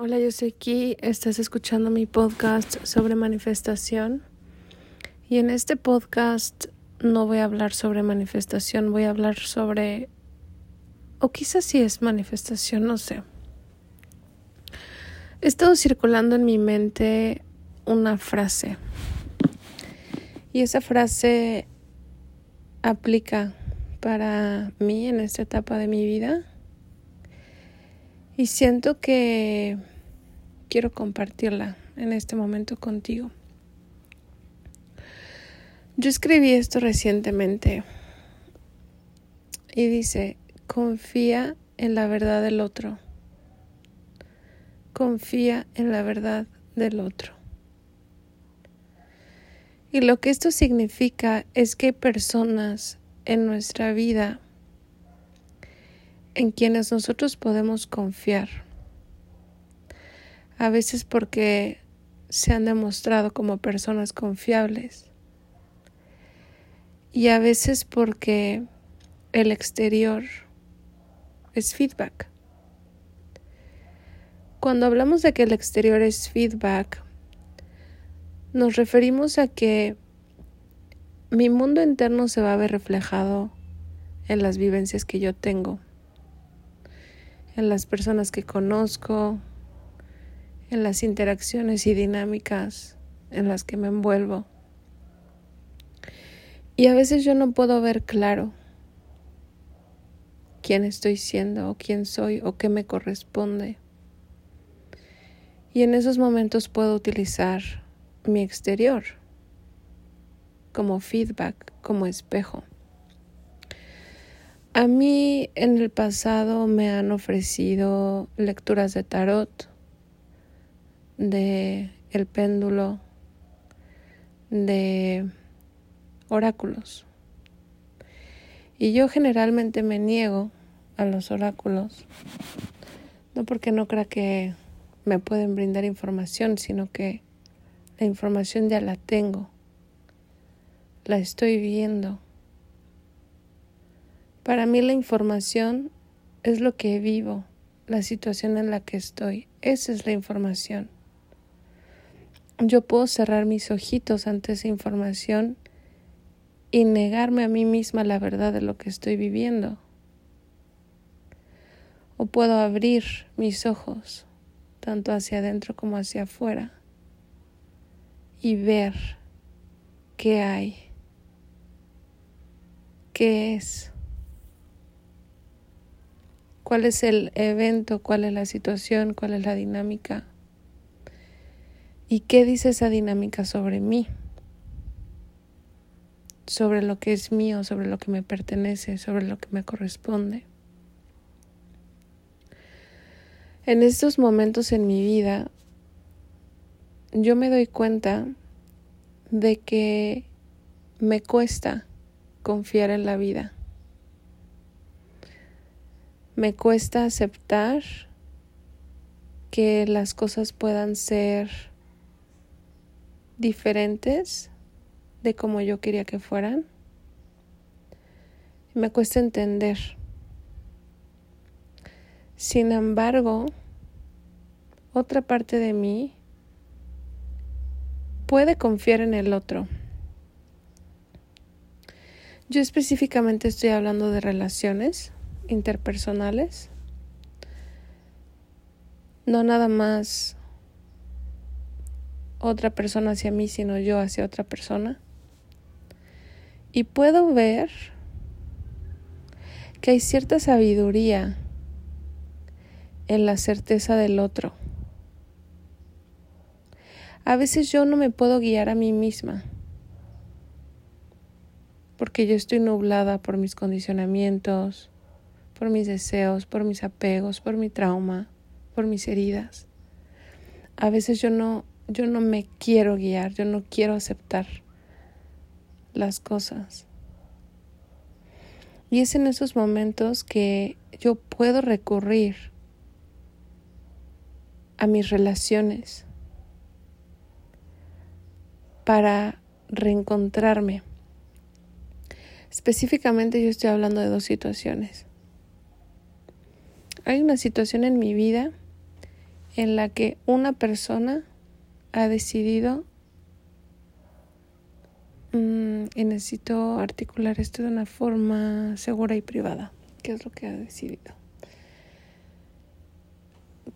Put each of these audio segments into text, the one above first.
Hola, yo soy aquí, estás escuchando mi podcast sobre manifestación. Y en este podcast no voy a hablar sobre manifestación, voy a hablar sobre, o quizás sí es manifestación, no sé. He estado circulando en mi mente una frase. Y esa frase aplica para mí en esta etapa de mi vida. Y siento que quiero compartirla en este momento contigo. Yo escribí esto recientemente y dice, confía en la verdad del otro. Confía en la verdad del otro. Y lo que esto significa es que hay personas en nuestra vida en quienes nosotros podemos confiar. A veces porque se han demostrado como personas confiables. Y a veces porque el exterior es feedback. Cuando hablamos de que el exterior es feedback, nos referimos a que mi mundo interno se va a ver reflejado en las vivencias que yo tengo en las personas que conozco, en las interacciones y dinámicas en las que me envuelvo. Y a veces yo no puedo ver claro quién estoy siendo o quién soy o qué me corresponde. Y en esos momentos puedo utilizar mi exterior como feedback, como espejo. A mí en el pasado me han ofrecido lecturas de tarot, de el péndulo, de oráculos. Y yo generalmente me niego a los oráculos, no porque no crea que me pueden brindar información, sino que la información ya la tengo, la estoy viendo para mí la información es lo que vivo, la situación en la que estoy. Esa es la información. Yo puedo cerrar mis ojitos ante esa información y negarme a mí misma la verdad de lo que estoy viviendo. O puedo abrir mis ojos, tanto hacia adentro como hacia afuera, y ver qué hay, qué es cuál es el evento, cuál es la situación, cuál es la dinámica y qué dice esa dinámica sobre mí, sobre lo que es mío, sobre lo que me pertenece, sobre lo que me corresponde. En estos momentos en mi vida, yo me doy cuenta de que me cuesta confiar en la vida me cuesta aceptar que las cosas puedan ser diferentes de como yo quería que fueran. Me cuesta entender. Sin embargo, otra parte de mí puede confiar en el otro. Yo específicamente estoy hablando de relaciones interpersonales. No nada más otra persona hacia mí, sino yo hacia otra persona. Y puedo ver que hay cierta sabiduría en la certeza del otro. A veces yo no me puedo guiar a mí misma porque yo estoy nublada por mis condicionamientos, por mis deseos, por mis apegos, por mi trauma, por mis heridas. A veces yo no, yo no me quiero guiar, yo no quiero aceptar las cosas. Y es en esos momentos que yo puedo recurrir a mis relaciones para reencontrarme. Específicamente yo estoy hablando de dos situaciones hay una situación en mi vida en la que una persona ha decidido mm, y necesito articular esto de una forma segura y privada. ¿Qué es lo que ha decidido?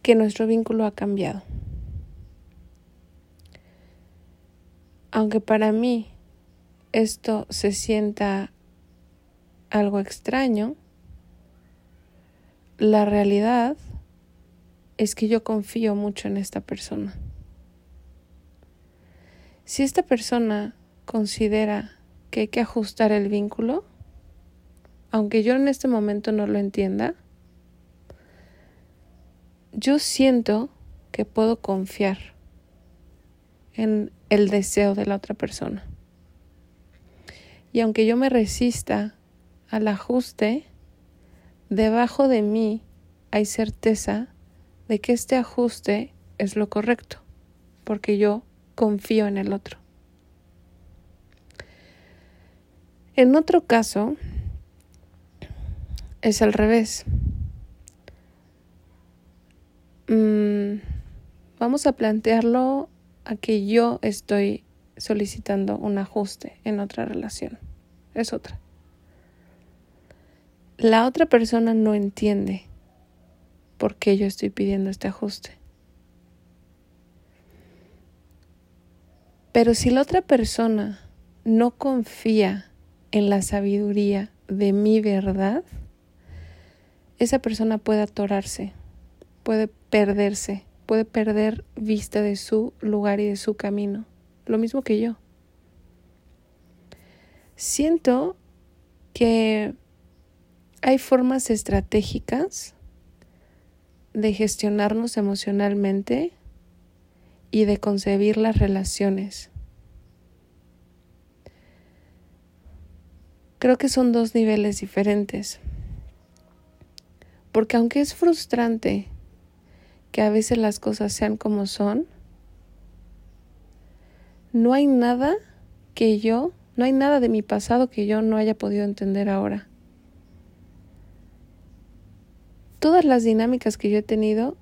Que nuestro vínculo ha cambiado. Aunque para mí esto se sienta algo extraño, la realidad es que yo confío mucho en esta persona. Si esta persona considera que hay que ajustar el vínculo, aunque yo en este momento no lo entienda, yo siento que puedo confiar en el deseo de la otra persona. Y aunque yo me resista al ajuste, debajo de mí hay certeza de que este ajuste es lo correcto, porque yo confío en el otro. En otro caso, es al revés. Mm, vamos a plantearlo a que yo estoy solicitando un ajuste en otra relación. Es otra. La otra persona no entiende por qué yo estoy pidiendo este ajuste. Pero si la otra persona no confía en la sabiduría de mi verdad, esa persona puede atorarse, puede perderse, puede perder vista de su lugar y de su camino, lo mismo que yo. Siento que hay formas estratégicas de gestionarnos emocionalmente y de concebir las relaciones. Creo que son dos niveles diferentes. Porque aunque es frustrante que a veces las cosas sean como son, no hay nada que yo, no hay nada de mi pasado que yo no haya podido entender ahora todas las dinámicas que yo he tenido,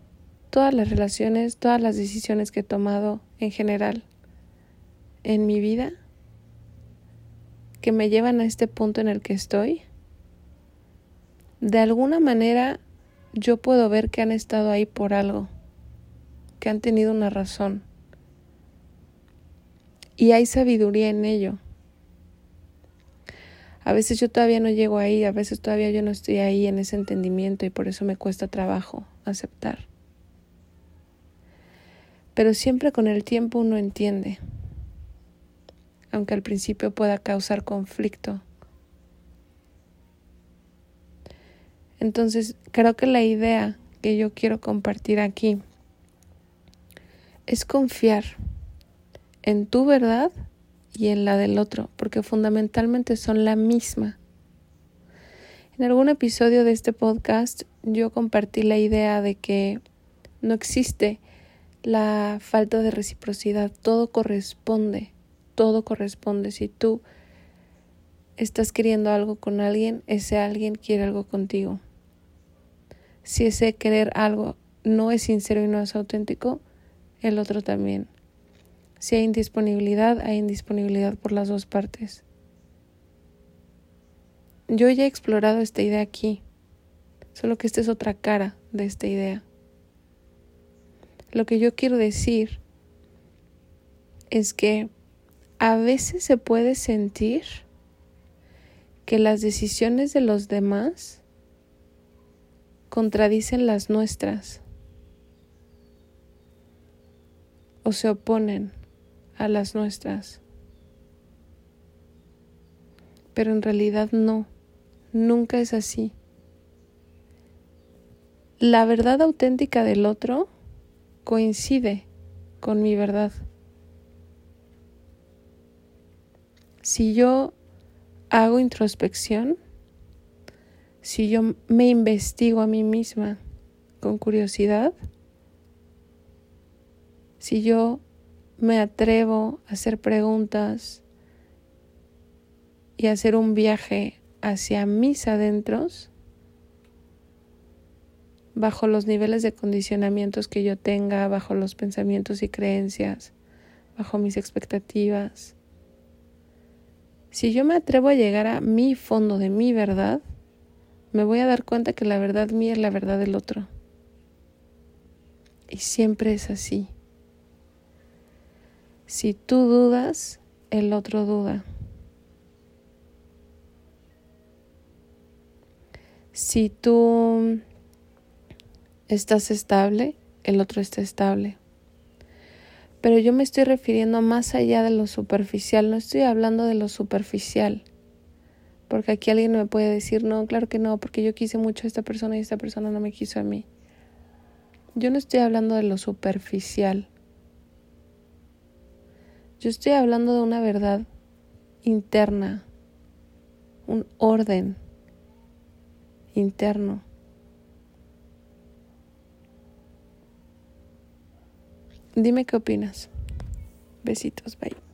todas las relaciones, todas las decisiones que he tomado en general en mi vida, que me llevan a este punto en el que estoy, de alguna manera yo puedo ver que han estado ahí por algo, que han tenido una razón. Y hay sabiduría en ello. A veces yo todavía no llego ahí, a veces todavía yo no estoy ahí en ese entendimiento y por eso me cuesta trabajo aceptar. Pero siempre con el tiempo uno entiende, aunque al principio pueda causar conflicto. Entonces, creo que la idea que yo quiero compartir aquí es confiar en tu verdad y en la del otro, porque fundamentalmente son la misma. En algún episodio de este podcast yo compartí la idea de que no existe la falta de reciprocidad, todo corresponde, todo corresponde. Si tú estás queriendo algo con alguien, ese alguien quiere algo contigo. Si ese querer algo no es sincero y no es auténtico, el otro también. Si hay indisponibilidad, hay indisponibilidad por las dos partes. Yo ya he explorado esta idea aquí, solo que esta es otra cara de esta idea. Lo que yo quiero decir es que a veces se puede sentir que las decisiones de los demás contradicen las nuestras o se oponen a las nuestras. Pero en realidad no, nunca es así. La verdad auténtica del otro coincide con mi verdad. Si yo hago introspección, si yo me investigo a mí misma con curiosidad, si yo me atrevo a hacer preguntas y a hacer un viaje hacia mis adentros, bajo los niveles de condicionamientos que yo tenga, bajo los pensamientos y creencias, bajo mis expectativas. Si yo me atrevo a llegar a mi fondo de mi verdad, me voy a dar cuenta que la verdad mía es la verdad del otro. Y siempre es así. Si tú dudas, el otro duda. Si tú estás estable, el otro está estable. Pero yo me estoy refiriendo más allá de lo superficial, no estoy hablando de lo superficial. Porque aquí alguien me puede decir, no, claro que no, porque yo quise mucho a esta persona y esta persona no me quiso a mí. Yo no estoy hablando de lo superficial. Yo estoy hablando de una verdad interna, un orden interno. Dime qué opinas. Besitos, bye.